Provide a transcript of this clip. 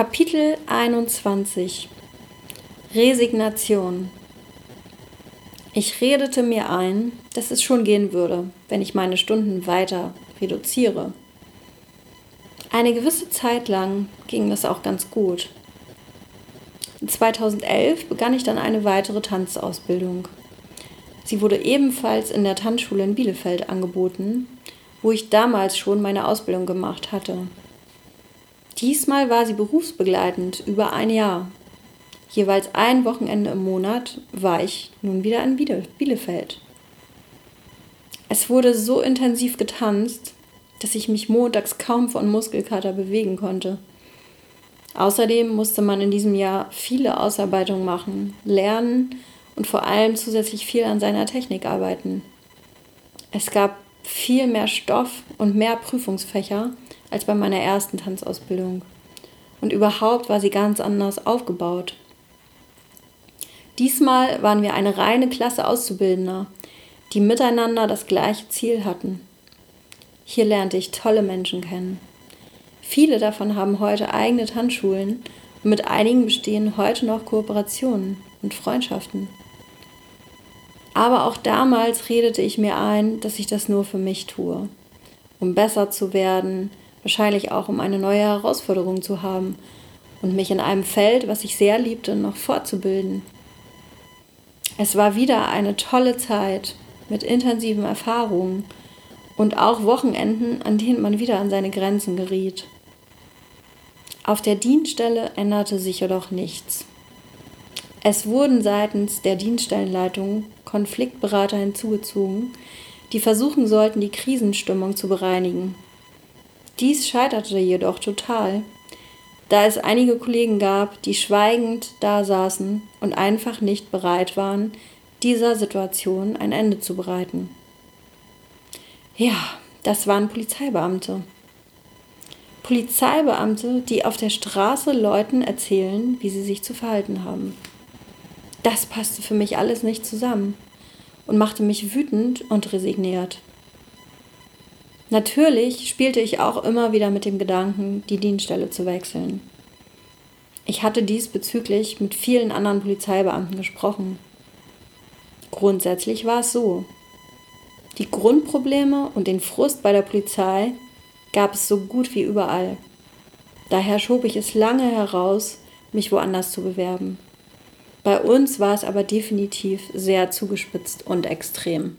Kapitel 21 Resignation Ich redete mir ein, dass es schon gehen würde, wenn ich meine Stunden weiter reduziere. Eine gewisse Zeit lang ging das auch ganz gut. 2011 begann ich dann eine weitere Tanzausbildung. Sie wurde ebenfalls in der Tanzschule in Bielefeld angeboten, wo ich damals schon meine Ausbildung gemacht hatte. Diesmal war sie berufsbegleitend über ein Jahr. Jeweils ein Wochenende im Monat war ich nun wieder in Bielefeld. Es wurde so intensiv getanzt, dass ich mich montags kaum von Muskelkater bewegen konnte. Außerdem musste man in diesem Jahr viele Ausarbeitungen machen, lernen und vor allem zusätzlich viel an seiner Technik arbeiten. Es gab viel mehr Stoff und mehr Prüfungsfächer als bei meiner ersten Tanzausbildung. Und überhaupt war sie ganz anders aufgebaut. Diesmal waren wir eine reine Klasse Auszubildender, die miteinander das gleiche Ziel hatten. Hier lernte ich tolle Menschen kennen. Viele davon haben heute eigene Tanzschulen und mit einigen bestehen heute noch Kooperationen und Freundschaften. Aber auch damals redete ich mir ein, dass ich das nur für mich tue, um besser zu werden, wahrscheinlich auch um eine neue Herausforderung zu haben und mich in einem Feld, was ich sehr liebte, noch fortzubilden. Es war wieder eine tolle Zeit mit intensiven Erfahrungen und auch Wochenenden, an denen man wieder an seine Grenzen geriet. Auf der Dienststelle änderte sich jedoch nichts. Es wurden seitens der Dienststellenleitung Konfliktberater hinzugezogen, die versuchen sollten, die Krisenstimmung zu bereinigen. Dies scheiterte jedoch total, da es einige Kollegen gab, die schweigend da saßen und einfach nicht bereit waren, dieser Situation ein Ende zu bereiten. Ja, das waren Polizeibeamte. Polizeibeamte, die auf der Straße Leuten erzählen, wie sie sich zu verhalten haben. Das passte für mich alles nicht zusammen und machte mich wütend und resigniert. Natürlich spielte ich auch immer wieder mit dem Gedanken, die Dienststelle zu wechseln. Ich hatte diesbezüglich mit vielen anderen Polizeibeamten gesprochen. Grundsätzlich war es so. Die Grundprobleme und den Frust bei der Polizei gab es so gut wie überall. Daher schob ich es lange heraus, mich woanders zu bewerben. Bei uns war es aber definitiv sehr zugespitzt und extrem.